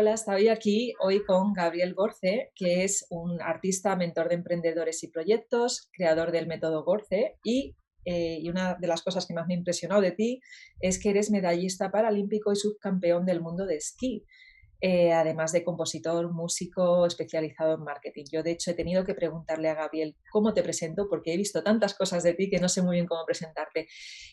Hola, estoy aquí hoy con Gabriel Gorce, que es un artista, mentor de emprendedores y proyectos, creador del método Gorce y, eh, y, una de las cosas que más me ha impresionado de ti es que eres medallista paralímpico y subcampeón del mundo de esquí. Eh, además de compositor, músico especializado en marketing. Yo, de hecho, he tenido que preguntarle a Gabriel cómo te presento, porque he visto tantas cosas de ti que no sé muy bien cómo presentarte.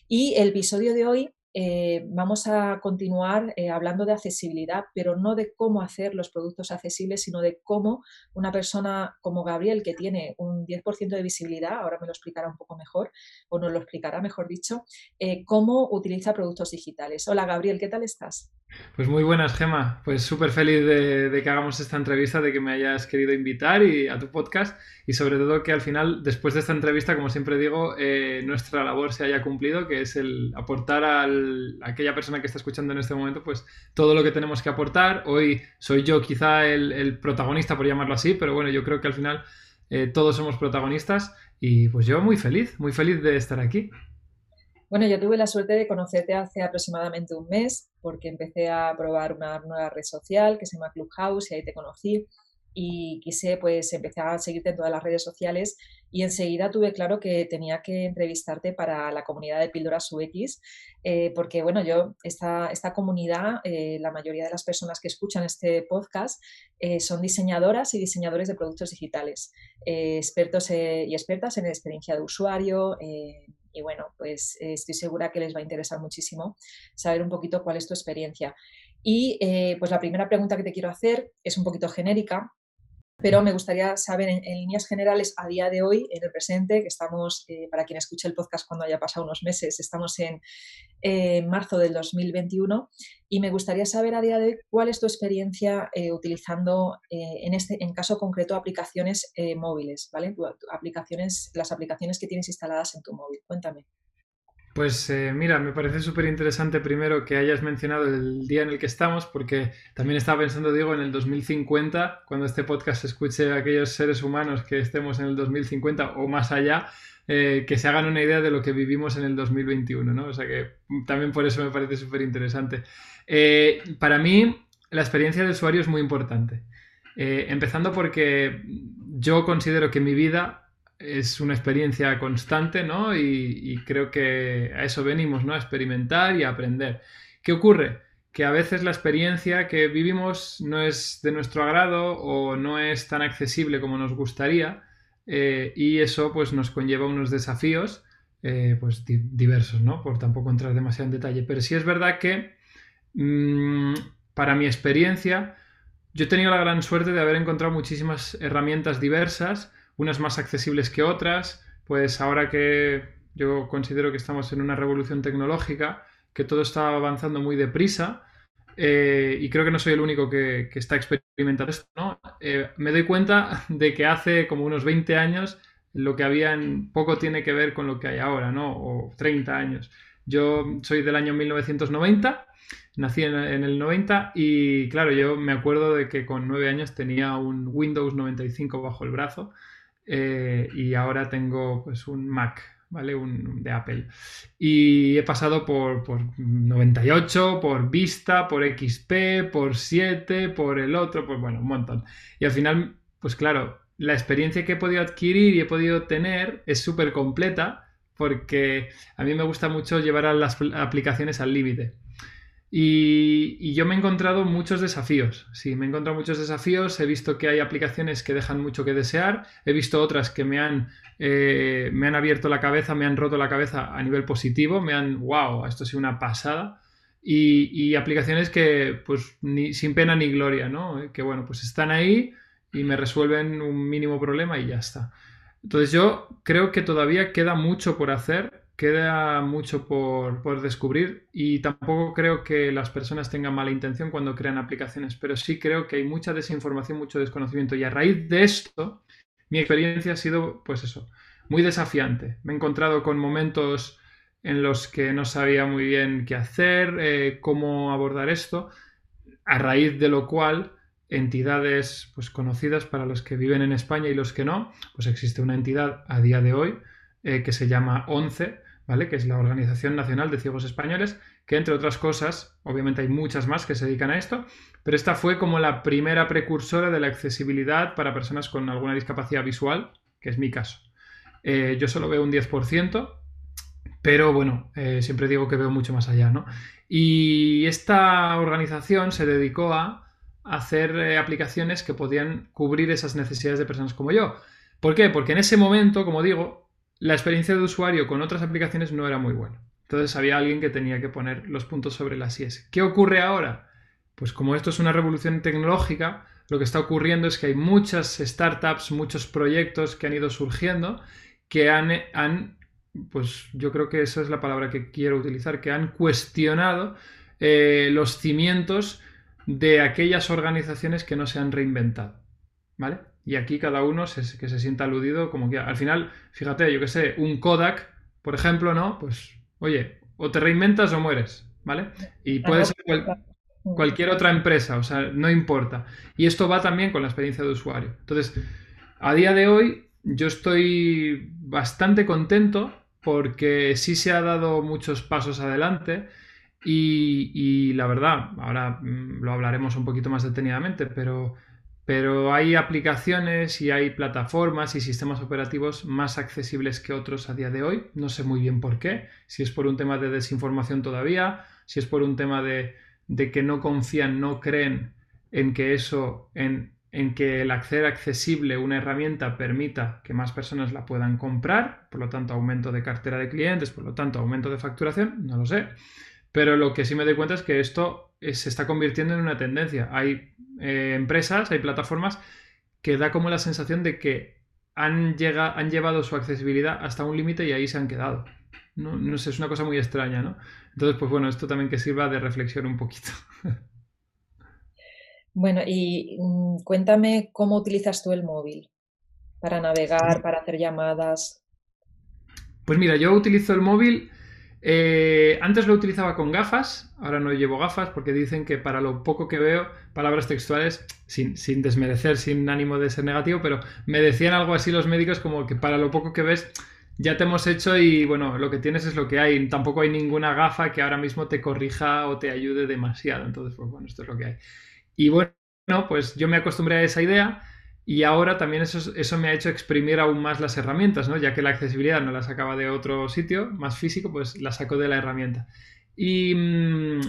Y el episodio de hoy eh, vamos a continuar eh, hablando de accesibilidad, pero no de cómo hacer los productos accesibles, sino de cómo una persona como Gabriel, que tiene un 10% de visibilidad, ahora me lo explicará un poco mejor, o nos lo explicará mejor dicho, eh, cómo utiliza productos digitales. Hola Gabriel, ¿qué tal estás? Pues muy buenas, Gema. Pues súper feliz de, que hagamos esta entrevista, de que me hayas querido invitar y, a tu podcast y sobre todo que al final, después de esta entrevista, como siempre digo, nuestra labor se haya cumplido, que es el aportar al aquella persona que está escuchando en este momento, pues todo lo que tenemos que aportar. Hoy soy yo quizá el, protagonista, por llamarlo así, pero bueno, yo creo que al final eh, todos somos protagonistas y pues yo muy feliz, muy feliz de estar aquí. Bueno, yo tuve la suerte de conocerte hace aproximadamente un mes porque empecé a probar una nueva red social que se llama Clubhouse y ahí te conocí y quise pues empezar a seguirte en todas las redes sociales y enseguida tuve claro que tenía que entrevistarte para la comunidad de Píldoras UX eh, porque bueno, yo esta, esta comunidad, eh, la mayoría de las personas que escuchan este podcast eh, son diseñadoras y diseñadores de productos digitales, expertos y expertas en experiencia de usuario y bueno, pues estoy segura que les va a interesar muchísimo saber un poquito cuál es tu experiencia. Y pues la primera pregunta que te quiero hacer es un poquito genérica, pero me gustaría saber en, líneas generales a día de hoy, en el presente, que estamos, eh, para quien escuche el podcast cuando haya pasado unos meses, estamos en marzo del 2021 y me gustaría saber a día de hoy cuál es tu experiencia eh, utilizando, eh, en este en caso concreto, aplicaciones móviles, ¿vale? aplicaciones, las aplicaciones que tienes instaladas en tu móvil. Cuéntame. Pues eh, mira, me parece súper interesante primero que hayas mencionado el día en el que estamos, porque también estaba pensando, digo, en el 2050, cuando este podcast escuche a aquellos seres humanos que estemos en el 2050 o más allá, eh, que se hagan una idea de lo que vivimos en el 2021, ¿no? O sea que también por eso me parece súper interesante. Eh, para mí, la experiencia de usuario es muy importante. empezando porque yo considero que mi vida es una experiencia constante, ¿no? Y, creo que a eso venimos, ¿no? A experimentar y a aprender. ¿Qué ocurre? Que a veces la experiencia que vivimos no es de nuestro agrado o no es tan accesible como nos gustaría eh, y eso pues nos conlleva unos desafíos eh, pues diversos, ¿no? Por tampoco entrar demasiado en detalle. Pero sí es verdad que mm, para mi experiencia yo he tenido la gran suerte de haber encontrado muchísimas herramientas diversas unas más accesibles que otras, pues ahora que yo considero que estamos en una revolución tecnológica, que todo está avanzando muy deprisa, eh, y creo que no soy el único que, está experimentando esto, ¿no? Eh, me doy cuenta de que hace como unos 20 años lo que había poco tiene que ver con lo que hay ahora, ¿no? O 30 años. Yo soy del año 1990, nací en, el 90 y claro, yo me acuerdo de que con 9 años tenía un Windows 95 bajo el brazo eh, y ahora tengo pues un Mac, ¿vale? Un, de Apple. Y he pasado por, por 98, por Vista, por XP, por 7, por el otro, pues bueno, un montón. Y al final, pues claro, la experiencia que he podido adquirir y he podido tener es súper completa porque a mí me gusta mucho llevar a las aplicaciones al límite. Y, yo me he encontrado muchos desafíos. Sí, me he encontrado muchos desafíos. He visto que hay aplicaciones que dejan mucho que desear. He visto otras que me han, eh, me han abierto la cabeza, me han roto la cabeza a nivel positivo. Me han, wow, esto ha sido una pasada. Y, aplicaciones que, pues, ni, sin pena ni gloria, ¿no? Que, bueno, pues están ahí y me resuelven un mínimo problema y ya está. Entonces yo creo que todavía queda mucho por hacer queda mucho por, descubrir y tampoco creo que las personas tengan mala intención cuando crean aplicaciones, pero sí creo que hay mucha desinformación, mucho desconocimiento y a raíz de esto mi experiencia ha sido, pues eso, muy desafiante. Me he encontrado con momentos en los que no sabía muy bien qué hacer, eh, cómo abordar esto, a raíz de lo cual entidades pues, conocidas para los que viven en España y los que no, pues existe una entidad a día de hoy eh, que se llama ONCE, ¿vale? que es la Organización Nacional de Ciegos Españoles, que entre otras cosas, obviamente hay muchas más que se dedican a esto, pero esta fue como la primera precursora de la accesibilidad para personas con alguna discapacidad visual, que es mi caso. Eh, yo solo veo un 10%, pero bueno, eh, siempre digo que veo mucho más allá, ¿no? Y esta organización se dedicó a hacer eh, aplicaciones que podían cubrir esas necesidades de personas como yo. ¿Por qué? Porque en ese momento, como digo, la experiencia de usuario con otras aplicaciones no era muy buena. Entonces había alguien que tenía que poner los puntos sobre las IES. ¿Qué ocurre ahora? Pues como esto es una revolución tecnológica, lo que está ocurriendo es que hay muchas startups, muchos proyectos que han ido surgiendo que han, pues yo creo que esa es la palabra que quiero utilizar, que han cuestionado eh, los cimientos de aquellas organizaciones que no se han reinventado. ¿Vale? Y aquí cada uno que se sienta aludido como que al final, fíjate, yo que sé, un Kodak, por ejemplo, ¿no? Pues, oye, o te reinventas o mueres, ¿vale? Y puede ser cualquier otra empresa, o sea, no importa. Y esto va también con la experiencia de usuario. Entonces, a día de hoy yo estoy bastante contento porque sí se ha dado muchos pasos adelante. Y, y, la verdad, ahora mm, lo hablaremos un poquito más detenidamente, pero pero hay aplicaciones y hay plataformas y sistemas operativos más accesibles que otros a día de hoy. No sé muy bien por qué, si es por un tema de desinformación todavía, si es por un tema de, que no confían, no creen en que eso, en, en que el hacer accesible una herramienta permita que más personas la puedan comprar, por lo tanto aumento de cartera de clientes, por lo tanto aumento de facturación, no lo sé. Pero lo que sí me doy cuenta es que esto se está convirtiendo en una tendencia. Hay eh, empresas, hay plataformas que da como la sensación de que han, han llevado su accesibilidad hasta un límite y ahí se han quedado. No, sé, es una cosa muy extraña, ¿no? Entonces, pues bueno, esto también que sirva de reflexión un poquito. Bueno, y mm, cuéntame cómo utilizas tú el móvil para navegar, para hacer llamadas. Pues mira, yo utilizo el móvil eh, antes lo utilizaba con gafas, ahora no llevo gafas porque dicen que para lo poco que veo, palabras textuales, sin, sin, desmerecer, sin ánimo de ser negativo, pero me decían algo así los médicos como que para lo poco que ves ya te hemos hecho y bueno, lo que tienes es lo que hay. Tampoco hay ninguna gafa que ahora mismo te corrija o te ayude demasiado. Entonces, pues bueno, esto es lo que hay. Y bueno, pues yo me acostumbré a esa idea y ahora también eso, eso me ha hecho exprimir aún más las herramientas, ¿no? Ya que la accesibilidad no la sacaba de otro sitio más físico, pues la saco de la herramienta. Y, mm,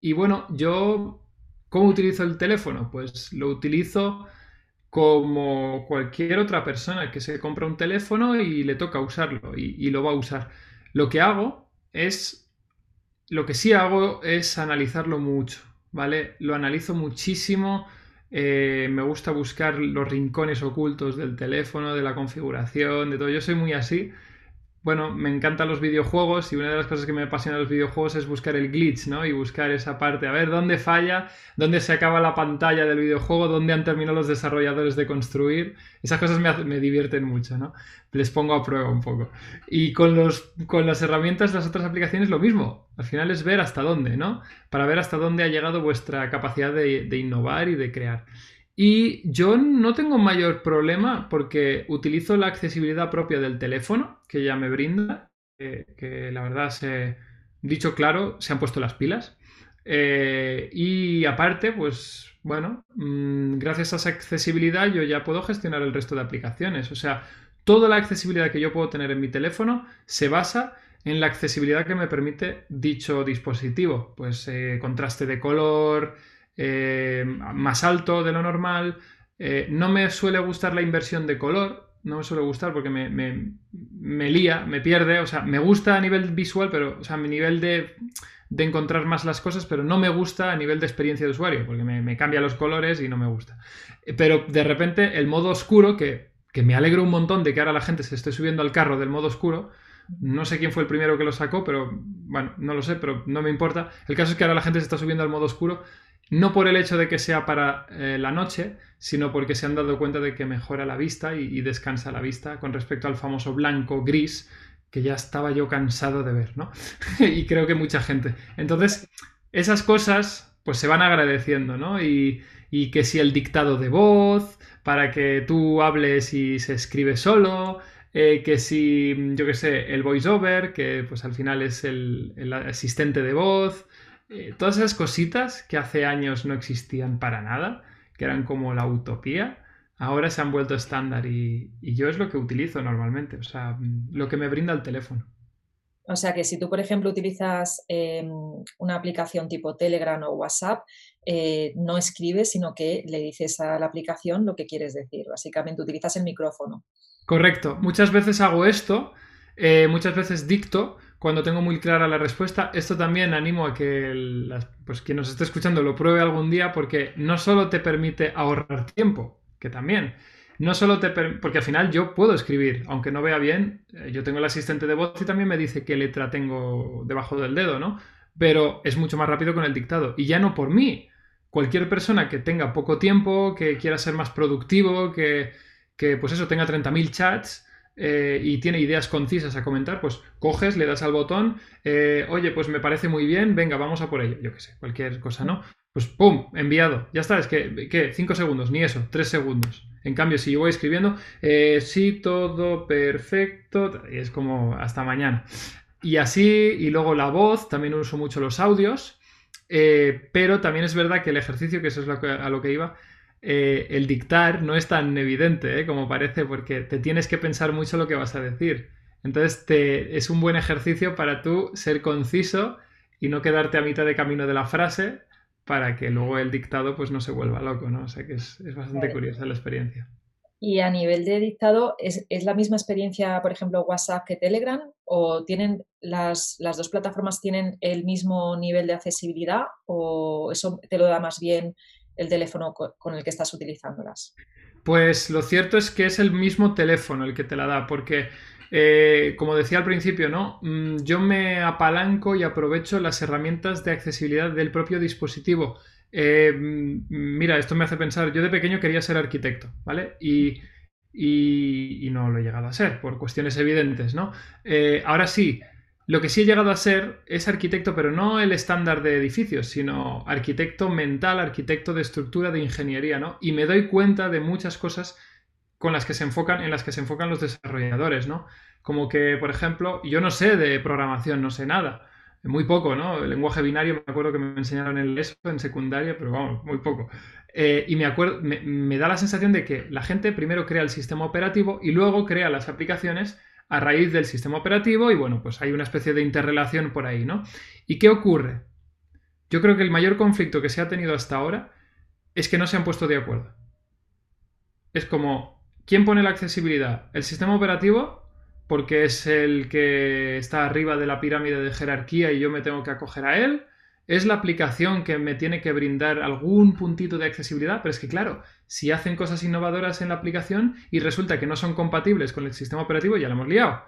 y bueno, yo, ¿cómo utilizo el teléfono? Pues lo utilizo como cualquier otra persona que se compra un teléfono y le toca usarlo y, y, lo va a usar. Lo que hago es, lo que sí hago es analizarlo mucho, ¿vale? Lo analizo muchísimo eh, me gusta buscar los rincones ocultos del teléfono, de la configuración, de todo. Yo soy muy así bueno, me encantan los videojuegos y una de las cosas que me apasiona de los videojuegos es buscar el glitch, ¿no? Y buscar esa parte, a ver dónde falla, dónde se acaba la pantalla del videojuego, dónde han terminado los desarrolladores de construir. Esas cosas me, divierten mucho, ¿no? Les pongo a prueba un poco. Y con, los, con las herramientas, las otras aplicaciones, lo mismo. Al final es ver hasta dónde, ¿no? Para ver hasta dónde ha llegado vuestra capacidad de, de innovar y de crear. Y yo no tengo mayor problema porque utilizo la accesibilidad propia del teléfono que ya me brinda, que la verdad, se, dicho claro, se han puesto las pilas. Eh, y aparte, pues bueno, mm, gracias a esa accesibilidad yo ya puedo gestionar el resto de aplicaciones. O sea, toda la accesibilidad que yo puedo tener en mi teléfono se basa en la accesibilidad que me permite dicho dispositivo. Pues eh, contraste de color, eh, más alto de lo normal. Eh, no me suele gustar la inversión de color, no me suele gustar porque me, me, lía, me pierde, o sea, me gusta a nivel visual, pero, o sea, a mi nivel de, de, encontrar más las cosas, pero no me gusta a nivel de experiencia de usuario, porque me, cambia los colores y no me gusta. Eh, pero de repente el modo oscuro, que, que me alegro un montón de que ahora la gente se esté subiendo al carro del modo oscuro, No sé quién fue el primero que lo sacó, pero bueno, no lo sé, pero no me importa. El caso es que ahora la gente se está subiendo al modo oscuro, no por el hecho de que sea para eh, la noche, sino porque se han dado cuenta de que mejora la vista y, descansa la vista con respecto al famoso blanco gris que ya estaba yo cansado de ver, ¿no? y creo que mucha gente. Entonces, esas cosas pues se van agradeciendo, ¿no? Y, y que si el dictado de voz, para que tú hables y se escribe solo, eh, que si, yo qué sé, el voiceover, que pues al final es el, asistente de voz, eh, todas esas cositas que hace años no existían para nada, que eran como la utopía, ahora se han vuelto estándar y, yo es lo que utilizo normalmente, o sea, lo que me brinda el teléfono. O sea que si tú, por ejemplo, utilizas em, una aplicación tipo Telegram o WhatsApp, eh, no escribes, sino que le dices a la aplicación lo que quieres decir. Básicamente utilizas el micrófono. Correcto. Muchas veces hago esto, eh, muchas veces dicto cuando tengo muy clara la respuesta. Esto también animo a que pues, quien nos esté escuchando lo pruebe algún día porque no solo te permite ahorrar tiempo, que también, no solo te porque al final yo puedo escribir, aunque no vea bien, eh, yo tengo el asistente de voz y también me dice qué letra tengo debajo del dedo, ¿no? Pero es mucho más rápido con el dictado. Y ya no por mí. Cualquier persona que tenga poco tiempo, que quiera ser más productivo, que, que pues eso, tenga 30.000 chats eh, y tiene ideas concisas a comentar, pues coges, le das al botón, eh, oye, pues me parece muy bien, venga, vamos a por ello, yo qué sé, cualquier cosa, ¿no? Pues ¡pum! Enviado. Ya está, es que, ¿qué? Cinco segundos, ni eso, tres segundos. En cambio, si yo voy escribiendo, eh, sí, todo perfecto, es como hasta mañana. Y así, y luego la voz, también uso mucho los audios, pero también es verdad que el ejercicio, que eso es a lo que iba, eh, el dictar no es tan evidente ¿eh? como parece, porque te tienes que pensar mucho lo que vas a decir. Entonces te, es un buen ejercicio para tú ser conciso y no quedarte a mitad de camino de la frase para que luego el dictado pues no se vuelva loco, ¿no? O sea que es, bastante curiosa la experiencia. Y a nivel de dictado, ¿es, la misma experiencia, por ejemplo, WhatsApp que Telegram? ¿O tienen las, las, dos plataformas tienen el mismo nivel de accesibilidad? ¿O eso te lo da más bien el teléfono con el que estás utilizándolas? Pues lo cierto es que es el mismo teléfono el que te la da, porque eh, como decía al principio, ¿no? Mm, yo me apalanco y aprovecho las herramientas de accesibilidad del propio dispositivo. Eh, mm, mira, esto me hace pensar, yo de pequeño quería ser arquitecto, ¿vale? Y, no lo he llegado a ser, por cuestiones evidentes, ¿no? Eh, ahora sí, lo que sí he llegado a ser es arquitecto, pero no el estándar de edificios, sino arquitecto mental, arquitecto de estructura, de ingeniería, ¿no? Y me doy cuenta de muchas cosas con las que se enfocan, en las que se enfocan los desarrolladores, ¿no? Como que, por ejemplo, yo no sé de programación, no sé nada. Muy poco, ¿no? El lenguaje binario, me acuerdo que me enseñaron en eso en secundaria, pero vamos, muy poco. Eh, y me, acuerdo, me da la sensación de que la gente primero crea el sistema operativo y luego crea las aplicaciones a raíz del sistema operativo y bueno, pues hay una especie de interrelación por ahí, ¿no? ¿Y qué ocurre? Yo creo que el mayor conflicto que se ha tenido hasta ahora es que no se han puesto de acuerdo. Es como, ¿quién pone la accesibilidad? ¿El sistema operativo? Porque es el que está arriba de la pirámide de jerarquía y yo me tengo que acoger a él. ¿Es la aplicación que me tiene que brindar algún puntito de accesibilidad? Pero es que claro, si hacen cosas innovadoras en la aplicación y resulta que no son compatibles con el sistema operativo, ya lo hemos liado.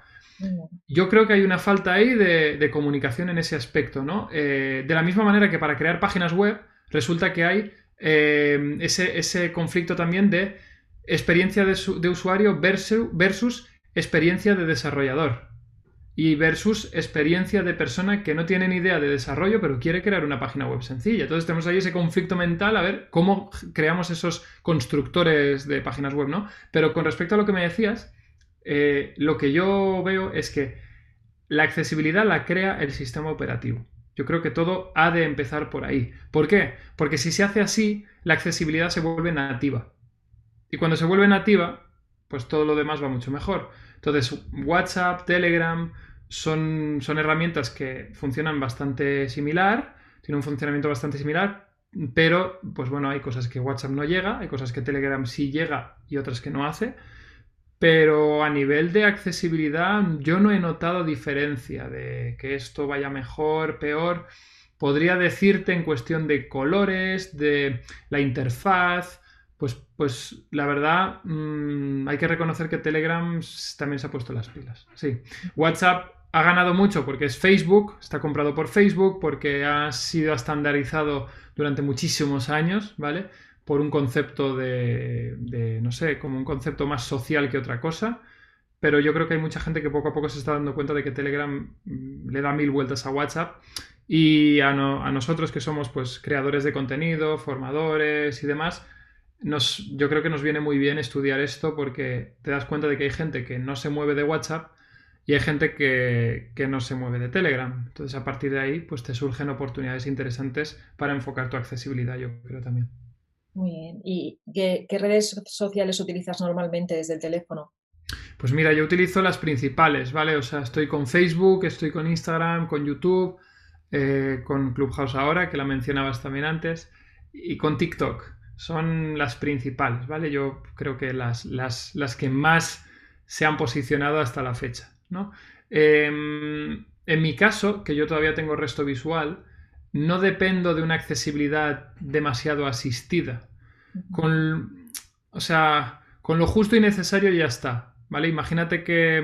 Yo creo que hay una falta ahí de, comunicación en ese aspecto, ¿no? Eh, de la misma manera que para crear páginas web resulta que hay eh, ese, conflicto también de experiencia de, usuario versus experiencia de desarrollador y versus experiencia de persona que no tiene ni idea de desarrollo, pero quiere crear una página web sencilla. Entonces tenemos ahí ese conflicto mental a ver cómo creamos esos constructores de páginas web, ¿no? Pero con respecto a lo que me decías, eh, lo que yo veo es que la accesibilidad la crea el sistema operativo. Yo creo que todo ha de empezar por ahí. ¿Por qué? Porque si se hace así, la accesibilidad se vuelve nativa. Y cuando se vuelve nativa, pues todo lo demás va mucho mejor. Entonces, WhatsApp, Telegram son, son herramientas que funcionan bastante similar, tienen un funcionamiento bastante similar, pero, pues bueno, hay cosas que WhatsApp no llega, hay cosas que Telegram sí llega y otras que no hace. Pero a nivel de accesibilidad yo no he notado diferencia de que esto vaya mejor, peor. Podría decirte en cuestión de colores, de la interfaz, pues la verdad mm, hay que reconocer que Telegram también se ha puesto las pilas. Sí, WhatsApp ha ganado mucho porque es Facebook, está comprado por Facebook, porque ha sido estandarizado durante muchísimos años, ¿vale? Por un concepto de, de, no sé, como un concepto más social que otra cosa. Pero yo creo que hay mucha gente que poco a poco se está dando cuenta de que Telegram mm, le da mil vueltas a WhatsApp y a, nosotros que somos pues creadores de contenido, formadores y demás, nos, yo creo que nos viene muy bien estudiar esto porque te das cuenta de que hay gente que no se mueve de WhatsApp y hay gente que, no se mueve de Telegram. Entonces a partir de ahí pues te surgen oportunidades interesantes para enfocar tu accesibilidad, yo creo también. Muy bien. ¿Y qué, qué redes sociales utilizas normalmente desde el teléfono? Pues mira, yo utilizo las principales, ¿vale? O sea, estoy con Facebook, estoy con Instagram, con YouTube, eh, con Clubhouse ahora, que la mencionabas también antes, y con TikTok. Son las principales, ¿vale? Yo creo que las, las, las que más se han posicionado hasta la fecha, ¿no? Em, en mi caso, que yo todavía tengo resto visual, no dependo de una accesibilidad demasiado asistida. Con, o sea, con lo justo y necesario ya está, ¿vale? Imagínate que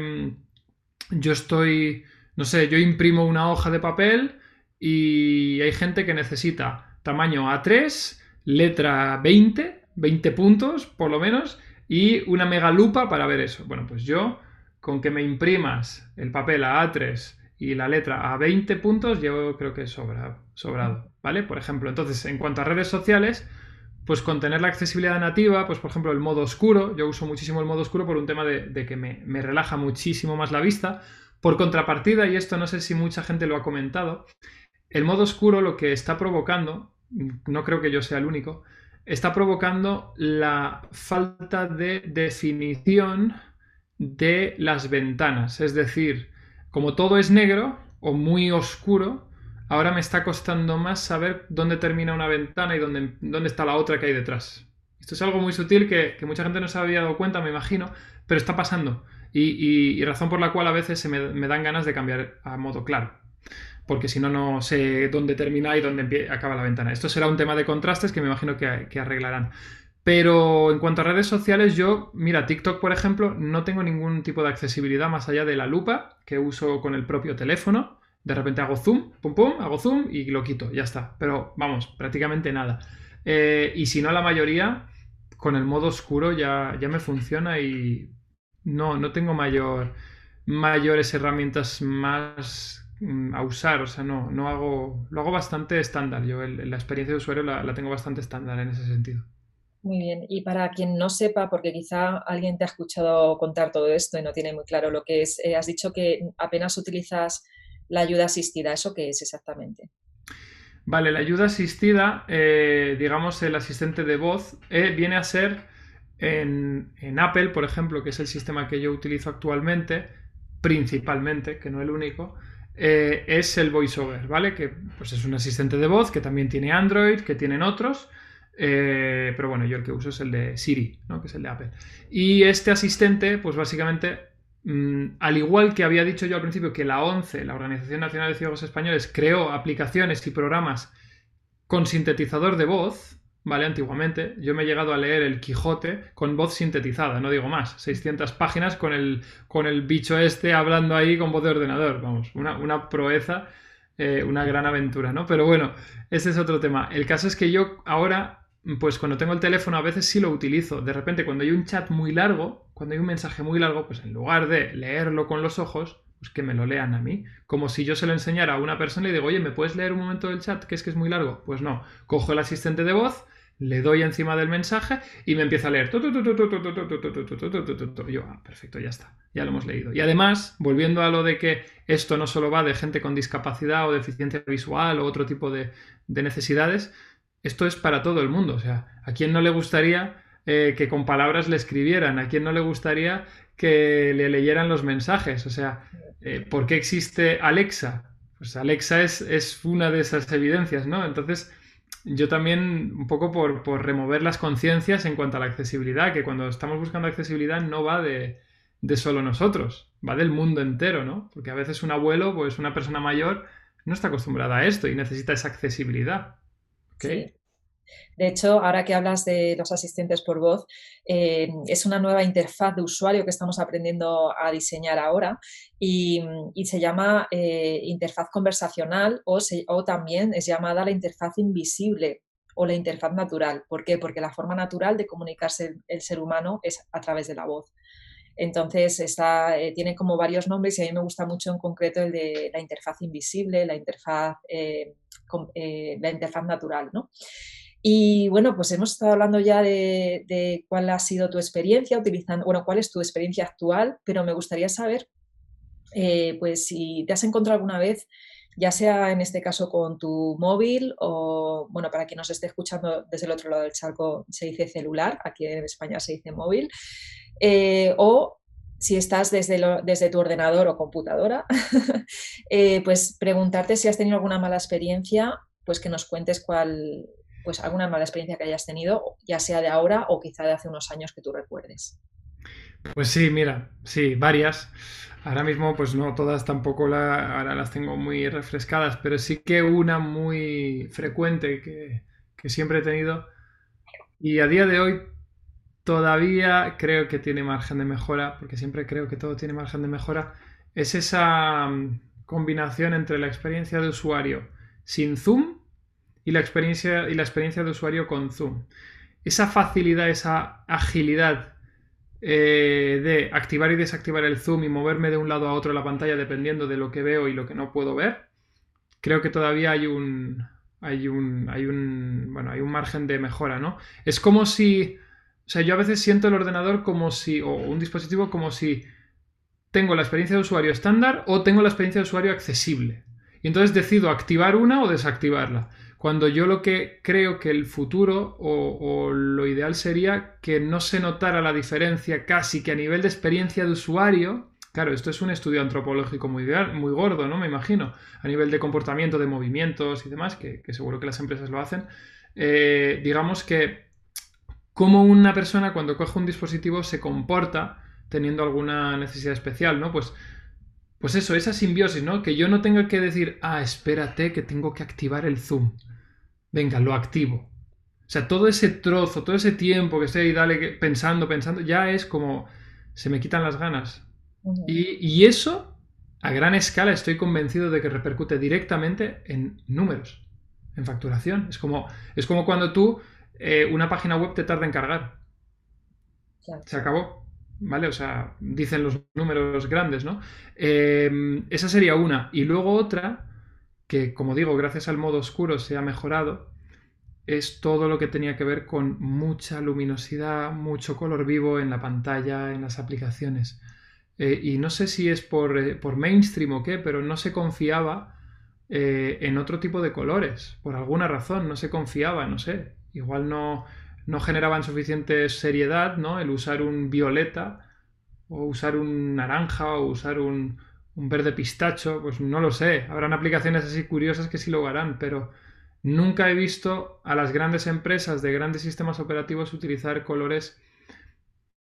mm, yo estoy, no sé, yo imprimo una hoja de papel y hay gente que necesita tamaño A3, letra 20, 20 puntos por lo menos, y una mega lupa para ver eso. Bueno, pues yo, con que me imprimas el papel a A3 y la letra a 20 puntos, yo creo que es sobrado, ¿vale? Por ejemplo, entonces, en cuanto a redes sociales, pues con tener la accesibilidad nativa, pues por ejemplo el modo oscuro, yo uso muchísimo el modo oscuro por un tema de, que me, relaja muchísimo más la vista. Por contrapartida, y esto no sé si mucha gente lo ha comentado, el modo oscuro lo que está provocando, no creo que yo sea el único, está provocando la falta de definición de las ventanas. Es decir, como todo es negro o muy oscuro, ahora me está costando más saber dónde termina una ventana y dónde, dónde está la otra que hay detrás. Esto es algo muy sutil que, mucha gente no se había dado cuenta, me imagino, pero está pasando. Y, razón por la cual a veces se me dan ganas de cambiar a modo claro porque si no, no sé dónde termina y dónde acaba la ventana. Esto será un tema de contrastes que me imagino que, arreglarán. Pero en cuanto a redes sociales, yo, mira, TikTok, por ejemplo, no tengo ningún tipo de accesibilidad más allá de la lupa que uso con el propio teléfono. De repente hago zoom, pum pum, hago zoom y lo quito, ya está. Pero vamos, prácticamente nada. Eh, y si no, la mayoría, con el modo oscuro ya, ya me funciona y no, no tengo mayor, mayores herramientas más a usar, o sea, no, no hago, lo hago bastante estándar. Yo la experiencia de usuario la, tengo bastante estándar en ese sentido. Muy bien, y para quien no sepa, porque quizá alguien te ha escuchado contar todo esto y no tiene muy claro lo que es, eh, has dicho que apenas utilizas la ayuda asistida, ¿eso qué es exactamente? Vale, la ayuda asistida, eh, digamos el asistente de voz, eh, viene a ser en, en Apple, por ejemplo, que es el sistema que yo utilizo actualmente, principalmente, que no el único, eh, es el VoiceOver, ¿vale? Que pues es un asistente de voz que también tiene Android, que tienen otros. Eh, pero bueno, yo el que uso es el de Siri, ¿no? que es el de Apple. Y este asistente, pues básicamente, mm, al igual que había dicho yo al principio que la ONCE, la Organización Nacional de Ciegos Españoles, creó aplicaciones y programas con sintetizador de voz, ¿vale? Antiguamente, yo me he llegado a leer El Quijote con voz sintetizada, no digo más, 600 páginas con el, con el bicho este hablando ahí con voz de ordenador, vamos, una, proeza, eh, una gran aventura, ¿no? Pero bueno, ese es otro tema. El caso es que yo ahora, pues cuando tengo el teléfono a veces sí lo utilizo. De repente, cuando hay un chat muy largo, cuando hay un mensaje muy largo, pues en lugar de leerlo con los ojos, pues que me lo lean a mí. Como si yo se lo enseñara a una persona y digo, oye, ¿me puedes leer un momento del chat? Que es que es muy largo. Pues no, cojo el asistente de voz, le doy encima del mensaje y me empieza a leer. yo, ah, perfecto, ya está, ya lo hemos leído. Y además, volviendo a lo de que esto no solo va de gente con discapacidad o deficiencia visual o otro tipo de, necesidades, esto es para todo el mundo. O sea, ¿a quién no le gustaría que con palabras le escribieran? ¿A quién no le gustaría que le leyeran los mensajes? O sea, ¿por qué existe Alexa? Pues Alexa es, es una de esas evidencias, ¿no? Entonces, yo también un poco por, remover las conciencias en cuanto a la accesibilidad, que cuando estamos buscando accesibilidad no va de, solo nosotros, va del mundo entero, ¿no? Porque a veces un abuelo, pues una persona mayor, no está acostumbrada a esto y necesita esa accesibilidad. Sí. De hecho, ahora que hablas de los asistentes por voz, eh, es una nueva interfaz de usuario que estamos aprendiendo a diseñar ahora y, se llama eh, interfaz conversacional o, también es llamada la interfaz invisible o la interfaz natural. ¿Por qué? Porque la forma natural de comunicarse el, ser humano es a través de la voz. Entonces, eh, tiene como varios nombres y a mí me gusta mucho en concreto el de la interfaz invisible, la interfaz, la interfaz natural. ¿no? Y bueno, pues hemos estado hablando ya de, cuál ha sido tu experiencia utilizando, bueno, cuál es tu experiencia actual, pero me gustaría saber, eh, pues si te has encontrado alguna vez, ya sea en este caso con tu móvil o, bueno, para quien nos esté escuchando desde el otro lado del charco se dice celular, aquí en España se dice móvil, eh, o si estás desde, desde, tu ordenador o computadora, eh, pues preguntarte si has tenido alguna mala experiencia, pues que nos cuentes cuál, pues alguna mala experiencia que hayas tenido, ya sea de ahora o quizá de hace unos años que tú recuerdes. Pues sí, mira, sí, varias. Ahora mismo, pues no todas tampoco la, ahora las tengo muy refrescadas, pero sí que una muy frecuente que, que siempre he tenido y a día de hoy todavía creo que tiene margen de mejora, porque siempre creo que todo tiene margen de mejora, es esa mm, combinación entre la experiencia de usuario sin zoom y la experiencia, y la experiencia de usuario con Zoom. Esa facilidad, esa agilidad eh, de activar y desactivar el zoom y moverme de un lado a otro la pantalla dependiendo de lo que veo y lo que no puedo ver, creo que todavía hay un, hay un, hay un, bueno, hay un margen de mejora, ¿no? Es como si, o sea, yo a veces siento el ordenador como si, o un dispositivo como si tengo la experiencia de usuario estándar o tengo la experiencia de usuario accesible. Y entonces decido activar una o desactivarla. Cuando yo lo que creo que el futuro o, lo ideal sería que no se notara la diferencia casi que a nivel de experiencia de usuario, Claro, esto es un estudio antropológico muy, muy gordo, ¿no? Me imagino, a nivel de comportamiento, de movimientos y demás, que, seguro que las empresas lo hacen. Eh, digamos que cómo una persona cuando coge un dispositivo se comporta teniendo alguna necesidad especial, ¿no? Pues, pues eso, esa simbiosis, ¿no? Que yo no tenga que decir, ah, espérate, que tengo que activar el zoom venga, lo activo. O sea, todo ese trozo, todo ese tiempo que estoy ahí dale, pensando, pensando, ya es como se me quitan las ganas. y, eso, a gran escala, estoy convencido de que repercute directamente en números, en facturación. Es como, es como cuando tú, eh, una página web te tarda en cargar. Se acabó. ¿Vale? O sea, dicen los números grandes, ¿no? Em, esa sería una. Y luego otra que, como digo, gracias al modo oscuro se ha mejorado, es todo lo que tenía que ver con mucha luminosidad, mucho color vivo en la pantalla, en las aplicaciones. Eh, y no sé si es por, eh, por, mainstream o qué, pero no se confiaba eh, en otro tipo de colores. Por alguna razón, no se confiaba, no sé. Igual no, no generaban suficiente seriedad, ¿no? El usar un violeta o usar un naranja o usar un, un verde pistacho, pues no lo sé. Habrán aplicaciones así curiosas que sí lo harán, pero nunca he visto a las grandes empresas de grandes sistemas operativos utilizar colores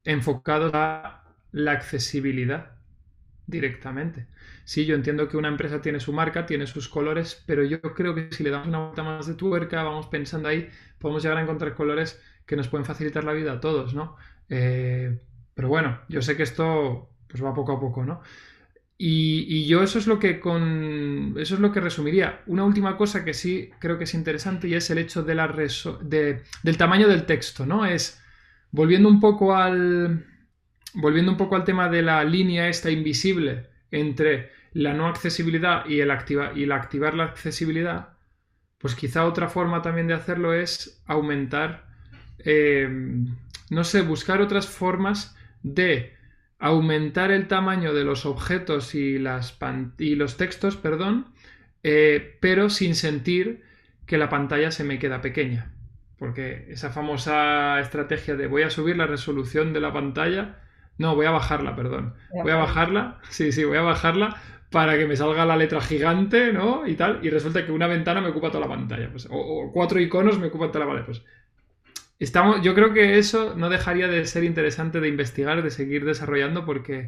enfocados a la accesibilidad directamente. Sí, yo entiendo que una empresa tiene su marca, tiene sus colores, pero yo creo que si le damos una vuelta más de tuerca, vamos pensando ahí, podemos llegar a encontrar colores que nos pueden facilitar la vida a todos, ¿no? Eh, pero bueno, yo sé que esto pues va poco a poco, ¿no? Y, yo eso es lo que con eso es lo que resumiría. Una última cosa que sí creo que es interesante y es el hecho de la del tamaño del texto, ¿no? Es volviendo un poco al volviendo un poco al tema de la línea esta invisible entre la no accesibilidad y el activa, y la activar la accesibilidad, pues quizá otra forma también de hacerlo es aumentar, eh, no sé, buscar otras formas de aumentar el tamaño de los objetos y, las y los textos, perdón, eh, pero sin sentir que la pantalla se me queda pequeña. Porque esa famosa estrategia de voy a subir la resolución de la pantalla, no, voy a bajarla, perdón. Voy a bajarla, sí, sí, voy a bajarla para que me salga la letra gigante, ¿no? Y tal, y resulta que una ventana me ocupa toda la pantalla, pues, o, cuatro iconos me ocupan toda la pantalla, pues Estamos, yo creo que eso no dejaría de ser interesante de investigar, de seguir desarrollando, porque,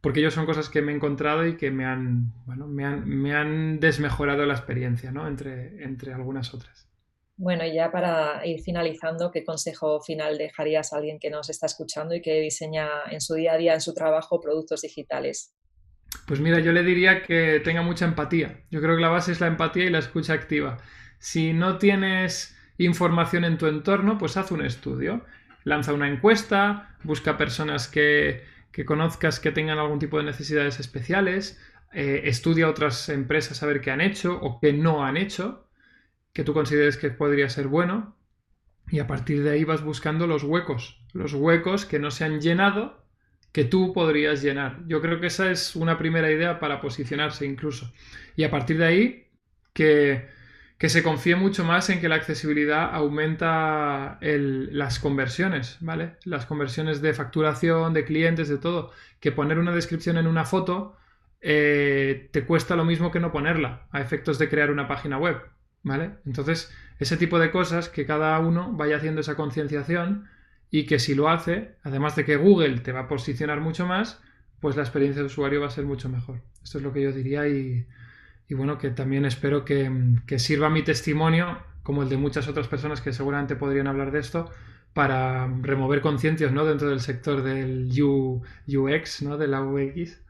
porque ellos son cosas que me he encontrado y que me han, bueno, me han, me han desmejorado la experiencia, ¿no? Entre, entre algunas otras. Bueno, y ya para ir finalizando, ¿qué consejo final dejarías a alguien que nos está escuchando y que diseña en su día a día, en su trabajo, productos digitales? Pues mira, yo le diría que tenga mucha empatía. Yo creo que la base es la empatía y la escucha activa. Si no tienes información en tu entorno, pues haz un estudio. Lanza una encuesta, busca personas que, conozcas que tengan algún tipo de necesidades especiales, eh, estudia otras empresas a ver qué han hecho o qué no han hecho que tú consideres que podría ser bueno y a partir de ahí vas buscando los huecos, los huecos que no se han llenado que tú podrías llenar. Yo creo que esa es una primera idea para posicionarse incluso. Y a partir de ahí que, que se confíe mucho más en que la accesibilidad aumenta las conversiones, ¿vale? Las conversiones de facturación, de clientes, de todo. Que poner una descripción en una foto eh, te cuesta lo mismo que no ponerla a efectos de crear una página web. ¿Vale? Entonces, ese tipo de cosas que cada uno vaya haciendo esa concienciación y que si lo hace, además de que Google te va a posicionar mucho más, pues la experiencia de usuario va a ser mucho mejor. Esto es lo que yo diría y, bueno, que también espero que, sirva mi testimonio, como el de muchas otras personas que seguramente podrían hablar de esto, para remover conciencias ¿no? dentro del sector del UX, ¿no? de la UX.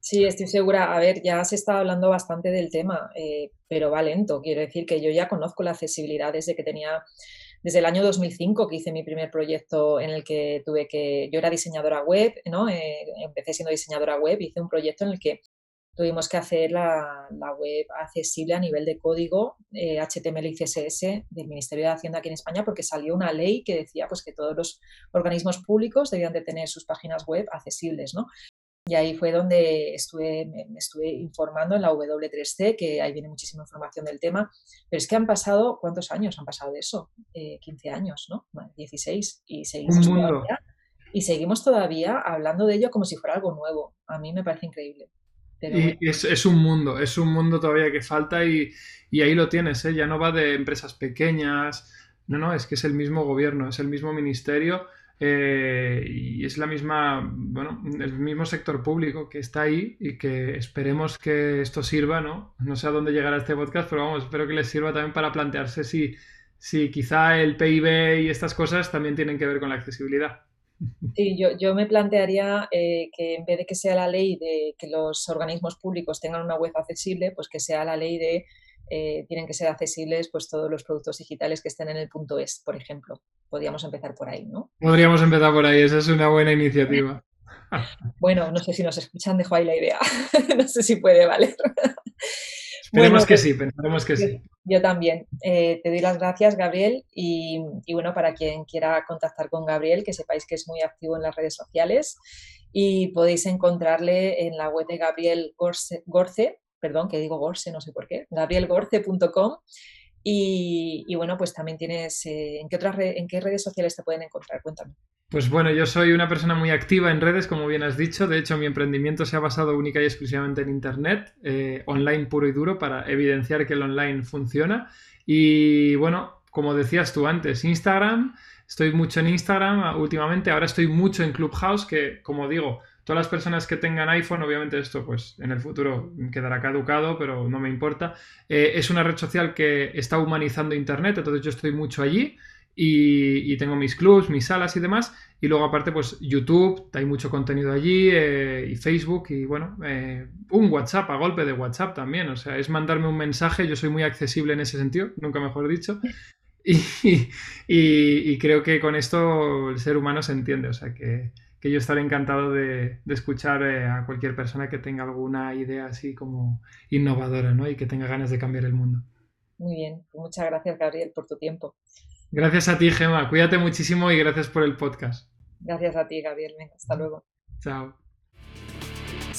Sí, estoy segura. A ver, ya se está hablando bastante del tema, eh, pero va lento. Quiero decir que yo ya conozco la accesibilidad desde que tenía, desde el año 2005 que hice mi primer proyecto en el que tuve que, yo era diseñadora web, ¿no? Eh, empecé siendo diseñadora web, hice un proyecto en el que tuvimos que hacer la, web accesible a nivel de código HTML eh, y CSS del Ministerio de Hacienda aquí en España porque salió una ley que decía pues, que todos los organismos públicos debían de tener sus páginas web accesibles. ¿no? Y ahí fue donde estuve, me, estuve informando en la W3C, que ahí viene muchísima información del tema. Pero es que han pasado, ¿cuántos años han pasado de eso? 15 eh, años, ¿no? 16. Y seguimos, todavía, y seguimos todavía hablando de ello como si fuera algo nuevo. A mí me parece increíble. Y es, un mundo, es un mundo todavía que falta y, y ahí lo tienes, ¿eh? ya no va de empresas pequeñas, no, no, es que es el mismo gobierno, es el mismo ministerio eh, y es la misma, bueno, el mismo sector público que está ahí y que esperemos que esto sirva, ¿no? No sé a dónde llegará este podcast, pero vamos, espero que les sirva también para plantearse si, si quizá el PIB y estas cosas también tienen que ver con la accesibilidad. Sí, yo, yo me plantearía eh, que en vez de que sea la ley de que los organismos públicos tengan una web accesible, pues que sea la ley de eh, tienen que ser accesibles pues todos los productos digitales que estén en el punto es, por ejemplo. Podríamos empezar por ahí, ¿no? Podríamos empezar por ahí, esa es una buena iniciativa. bueno, no sé si nos escuchan, dejo ahí la idea. no sé si puede valer. Esperemos que pues sí, pensaremos que sí. Yo también. Eh, te doy las gracias, Gabriel. Y, bueno, para quien quiera contactar con Gabriel, que sepáis que es muy activo en las redes sociales y podéis encontrarle en la web de Gabriel Gorce perdón, que digo Gorse, no sé por qué, gabrielgorce.com. Y, bueno, pues también tienes, eh, ¿en, qué otras ¿en qué redes sociales te pueden encontrar? Cuéntame. Pues bueno, yo soy una persona muy activa en redes, como bien has dicho. De hecho, mi emprendimiento se ha basado única y exclusivamente en Internet, eh, online puro y duro, para evidenciar que el online funciona. Y bueno, como decías tú antes, Instagram, estoy mucho en Instagram últimamente, ahora estoy mucho en Clubhouse, que como digo, Todas las personas que tengan iPhone, obviamente esto pues en el futuro quedará caducado, pero no me importa. Eh, es una red social que está humanizando Internet, entonces yo estoy mucho allí y, tengo mis clubs, mis salas y demás. Y luego aparte pues YouTube, hay mucho contenido allí eh, y Facebook y bueno, eh, un WhatsApp a golpe de WhatsApp también. O sea, es mandarme un mensaje, yo soy muy accesible en ese sentido, nunca mejor dicho. y creo que con esto el ser humano se entiende, o sea que que yo estaré encantado de, escuchar eh, a cualquier persona que tenga alguna idea así como innovadora ¿no? y que tenga ganas de cambiar el mundo. Muy bien, pues muchas gracias Gabriel por tu tiempo. Gracias a ti, Gema. Cuídate muchísimo y gracias por el podcast. Gracias a ti, Gabriel. hasta luego. Chao.